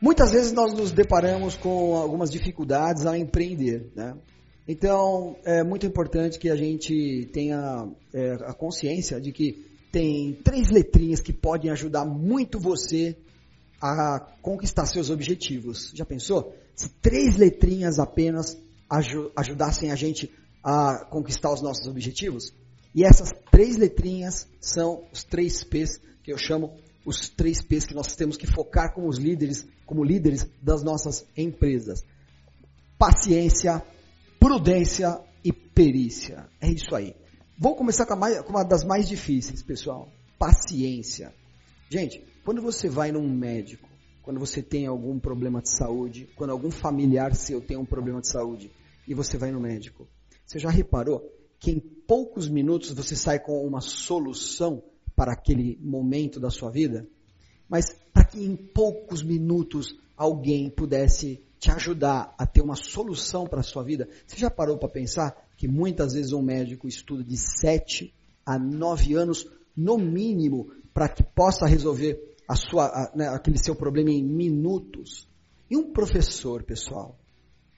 Muitas vezes nós nos deparamos com algumas dificuldades a empreender, né? Então, é muito importante que a gente tenha é, a consciência de que tem três letrinhas que podem ajudar muito você a conquistar seus objetivos. Já pensou? Se três letrinhas apenas ajudassem a gente a conquistar os nossos objetivos? E essas três letrinhas são os três P's que eu chamo os três P's que nós temos que focar como líderes, como líderes das nossas empresas. Paciência, prudência e perícia. É isso aí. Vamos começar com, mais, com uma das mais difíceis, pessoal. Paciência. Gente, quando você vai num médico, quando você tem algum problema de saúde, quando algum familiar seu tem um problema de saúde e você vai no médico, você já reparou que em poucos minutos você sai com uma solução para aquele momento da sua vida, mas para que em poucos minutos alguém pudesse te ajudar a ter uma solução para a sua vida, você já parou para pensar que muitas vezes um médico estuda de 7 a 9 anos, no mínimo, para que possa resolver a sua, a, né, aquele seu problema em minutos? E um professor, pessoal?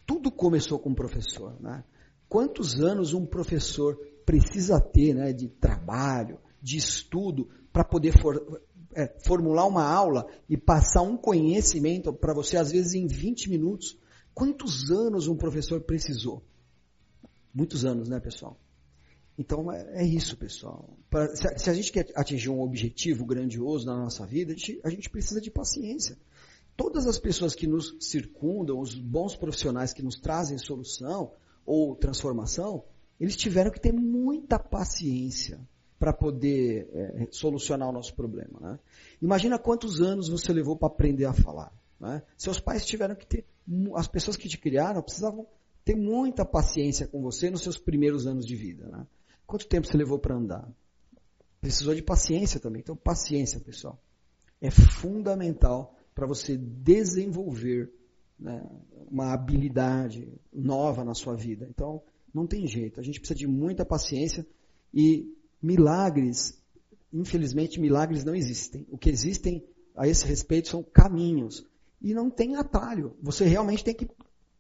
Tudo começou com um professor, né? Quantos anos um professor precisa ter né, de trabalho, de estudo para poder for, é, formular uma aula e passar um conhecimento para você, às vezes em 20 minutos. Quantos anos um professor precisou? Muitos anos, né, pessoal? Então é, é isso, pessoal. Pra, se, a, se, a, gente quer atingir um objetivo grandioso na nossa vida, a gente, a gente precisa de paciência. Todas as pessoas que nos circundam, os bons profissionais que nos trazem solução ou transformação, eles tiveram que ter muita paciência para poder é, solucionar o nosso problema. Né? Imagina quantos anos você levou para aprender a falar. Né? Seus pais tiveram que ter, as pessoas que te criaram precisavam ter muita paciência com você nos seus primeiros anos de vida. Né? Quanto tempo você levou para andar? Precisou de paciência também. Então, paciência, pessoal, é fundamental para você desenvolver né, uma habilidade nova na sua vida. Então, não tem jeito. A gente precisa de muita paciência e milagres, infelizmente, milagres não existem. O que existem a esse respeito são caminhos. E não tem atalho. Você realmente tem que,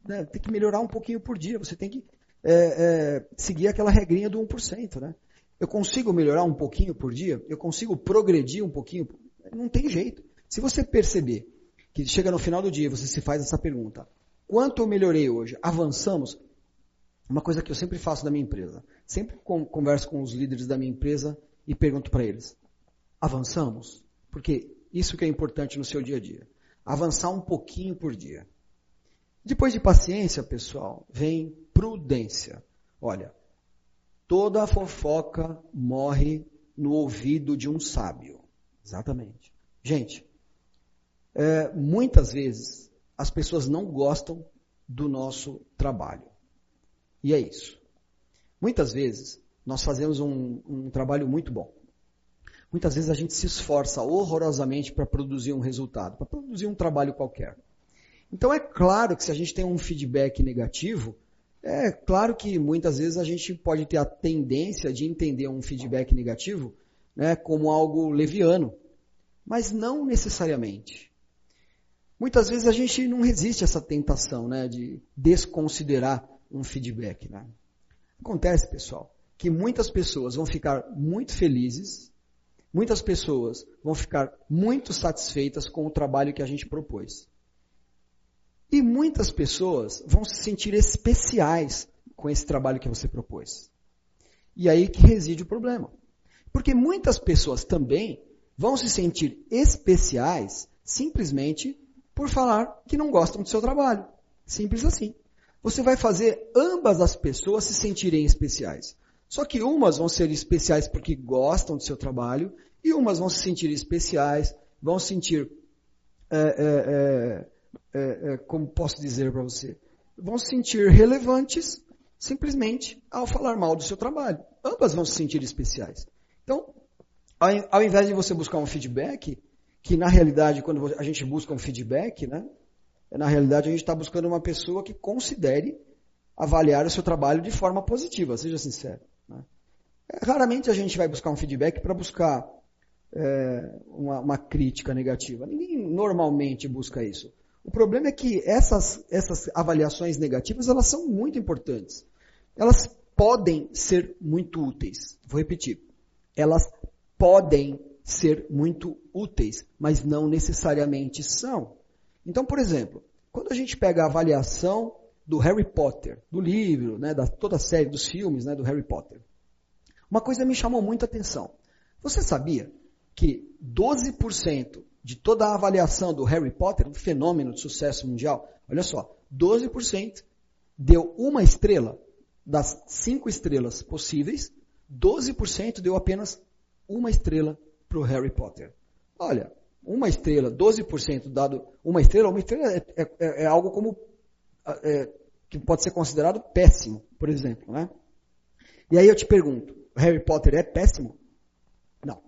né, tem que melhorar um pouquinho por dia. Você tem que é, é, seguir aquela regrinha do 1%. Né? Eu consigo melhorar um pouquinho por dia? Eu consigo progredir um pouquinho? Não tem jeito. Se você perceber que chega no final do dia você se faz essa pergunta: quanto eu melhorei hoje? Avançamos? Uma coisa que eu sempre faço na minha empresa. Sempre converso com os líderes da minha empresa e pergunto para eles: avançamos? Porque isso que é importante no seu dia a dia. Avançar um pouquinho por dia. Depois de paciência, pessoal, vem prudência. Olha, toda fofoca morre no ouvido de um sábio. Exatamente. Gente, é, muitas vezes as pessoas não gostam do nosso trabalho. E é isso. Muitas vezes nós fazemos um, um trabalho muito bom. Muitas vezes a gente se esforça horrorosamente para produzir um resultado, para produzir um trabalho qualquer. Então é claro que se a gente tem um feedback negativo, é claro que muitas vezes a gente pode ter a tendência de entender um feedback negativo né, como algo leviano, mas não necessariamente. Muitas vezes a gente não resiste a essa tentação né, de desconsiderar um feedback. Né? Acontece, pessoal, que muitas pessoas vão ficar muito felizes, muitas pessoas vão ficar muito satisfeitas com o trabalho que a gente propôs. E muitas pessoas vão se sentir especiais com esse trabalho que você propôs. E aí que reside o problema. Porque muitas pessoas também vão se sentir especiais simplesmente por falar que não gostam do seu trabalho. Simples assim você vai fazer ambas as pessoas se sentirem especiais. Só que umas vão ser especiais porque gostam do seu trabalho e umas vão se sentir especiais, vão sentir, é, é, é, é como posso dizer para você, vão se sentir relevantes simplesmente ao falar mal do seu trabalho. Ambas vão se sentir especiais. Então, ao invés de você buscar um feedback, que na realidade quando a gente busca um feedback, né, na realidade, a gente está buscando uma pessoa que considere avaliar o seu trabalho de forma positiva, seja sincero. Né? É, raramente a gente vai buscar um feedback para buscar é, uma, uma, crítica negativa. Ninguém normalmente busca isso. O problema é que essas, essas avaliações negativas, elas são muito importantes. Elas podem ser muito úteis. Vou repetir. Elas podem ser muito úteis, mas não necessariamente são. Então, por exemplo, quando a gente pega a avaliação do Harry Potter, do livro, né, da toda a série dos filmes né, do Harry Potter, uma coisa me chamou muita atenção. Você sabia que 12% de toda a avaliação do Harry Potter, um fenômeno de sucesso mundial, olha só, 12% deu uma estrela das cinco estrelas possíveis, 12% deu apenas uma estrela para o Harry Potter. Olha, uma estrela, 12% dado uma estrela, uma estrela é, é, é, é algo como é, que pode ser considerado péssimo, por exemplo, né? E aí eu te pergunto, Harry Potter é péssimo? Não.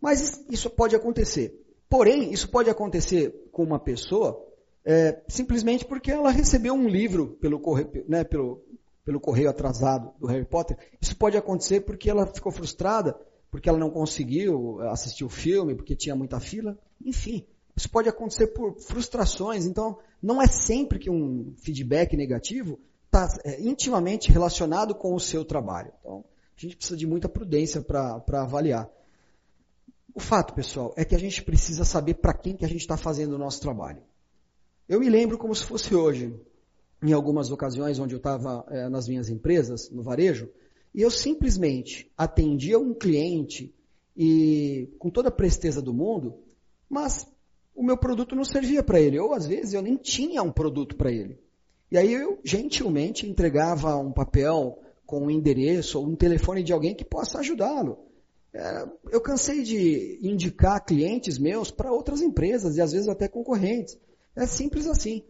Mas isso pode acontecer. Porém, isso pode acontecer com uma pessoa é, simplesmente porque ela recebeu um livro pelo correio, né, pelo, pelo correio atrasado do Harry Potter. Isso pode acontecer porque ela ficou frustrada, porque ela não conseguiu assistir o filme, porque tinha muita fila. Enfim, isso pode acontecer por frustrações. Então, não é sempre que um feedback negativo está é, intimamente relacionado com o seu trabalho. Então, a gente precisa de muita prudência para avaliar. O fato, pessoal, é que a gente precisa saber para quem que a gente está fazendo o nosso trabalho. Eu me lembro como se fosse hoje, em algumas ocasiões onde eu estava é, nas minhas empresas, no varejo, e eu simplesmente atendia um cliente e com toda a presteza do mundo, mas o meu produto não servia para ele, ou às vezes eu nem tinha um produto para ele. E aí eu gentilmente entregava um papel com um endereço ou um telefone de alguém que possa ajudá-lo. É, eu cansei de indicar clientes meus para outras empresas e às vezes até concorrentes. É simples assim.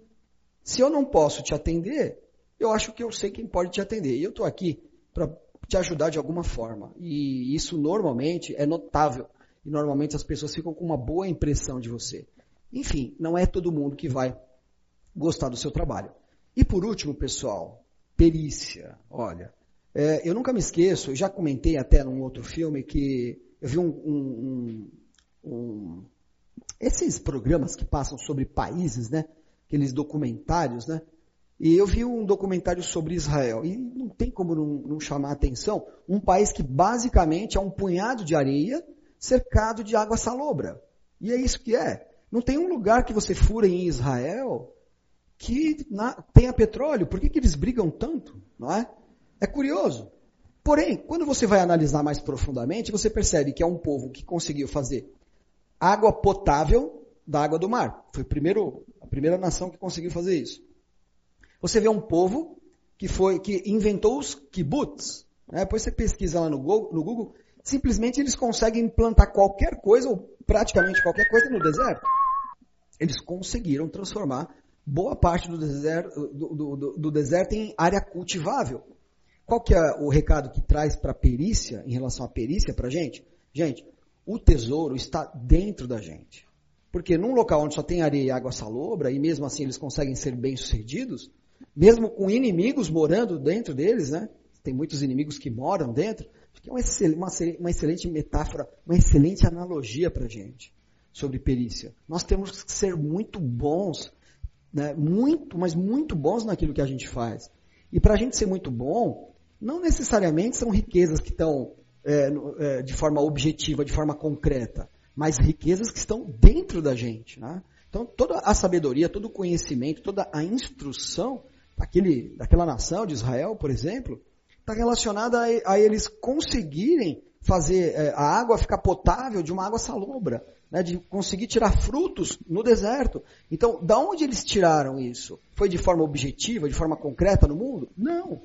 Se eu não posso te atender, eu acho que eu sei quem pode te atender. E eu estou aqui para te ajudar de alguma forma. E isso normalmente é notável. E normalmente as pessoas ficam com uma boa impressão de você. Enfim, não é todo mundo que vai gostar do seu trabalho. E por último, pessoal, perícia. Olha, é, eu nunca me esqueço, já comentei até num outro filme que eu vi um, um, um, um esses programas que passam sobre países, né? Aqueles documentários, né? E eu vi um documentário sobre Israel. E não tem como não, não, chamar a atenção. Um país que basicamente é um punhado de areia cercado de água salobra. E é isso que é. Não tem um lugar que você fura em Israel que na, tenha petróleo. Por que, que eles brigam tanto? Não é? É curioso. Porém, quando você vai analisar mais profundamente, você percebe que é um povo que conseguiu fazer água potável da água do mar. Foi primeiro, a primeira nação que conseguiu fazer isso. Você vê um povo que foi que inventou os kibbutz. Né? Depois você pesquisa lá no Google, no Google, simplesmente eles conseguem plantar qualquer coisa, ou praticamente qualquer coisa, no deserto. Eles conseguiram transformar boa parte do deserto, do, do, do deserto em área cultivável. Qual que é o recado que traz para a perícia, em relação à perícia para a gente? Gente, o tesouro está dentro da gente. Porque num local onde só tem areia e água salobra, e mesmo assim eles conseguem ser bem-sucedidos, mesmo com inimigos morando dentro deles, né? Tem muitos inimigos que moram dentro. É uma, uma excelente metáfora, uma excelente analogia para a gente sobre perícia. Nós temos que ser muito bons, né? muito, mas muito bons naquilo que a gente faz. E para a gente ser muito bom, não necessariamente são riquezas que estão é, é, de forma objetiva, de forma concreta, mas riquezas que estão dentro da gente. Né? Então, toda a sabedoria, todo o conhecimento, toda a instrução daquele, daquela nação de Israel, por exemplo, está relacionada a, eles conseguirem fazer é, a água ficar potável de uma água salobra, né, de conseguir tirar frutos no deserto. Então, da onde eles tiraram isso? Foi de forma objetiva, de forma concreta no mundo? Não.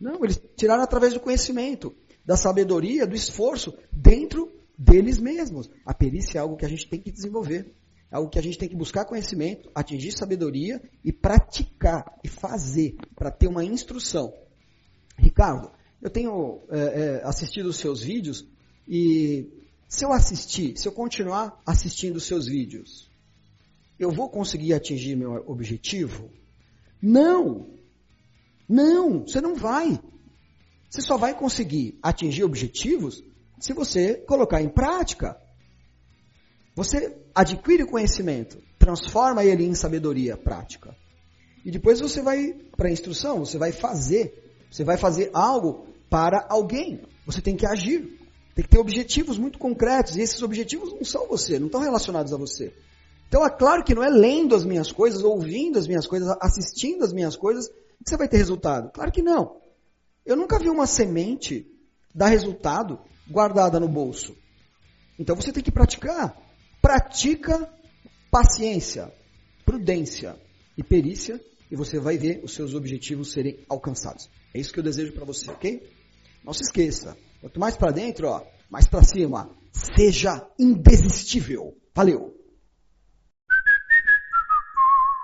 Não, eles tiraram através do conhecimento, da sabedoria, do esforço dentro deles mesmos. A perícia é algo que a gente tem que desenvolver. É algo que a gente tem que buscar conhecimento, atingir sabedoria e praticar e fazer para ter uma instrução. Ricardo, eu tenho é, é, assistido os seus vídeos e se eu assistir, se eu continuar assistindo os seus vídeos, eu vou conseguir atingir meu objetivo? Não! Não, você não vai. Você só vai conseguir atingir objetivos se você colocar em prática. Você adquire conhecimento transforma ele em sabedoria prática. E depois você vai para a instrução, você vai fazer, você vai fazer algo para alguém. Você tem que agir. Tem que ter objetivos muito concretos. E esses objetivos não são você, não estão relacionados a você. Então é claro que não é lendo as minhas coisas, ouvindo as minhas coisas, assistindo as minhas coisas, que você vai ter resultado. Claro que não. Eu nunca vi uma semente dar resultado guardada no bolso. Então você tem que praticar. Pratica paciência, prudência e perícia e você vai ver os seus objetivos serem alcançados. É isso que eu desejo para você, ok? Não se esqueça. Quanto mais para dentro, ó, mais para cima. Seja indesistível. Valeu!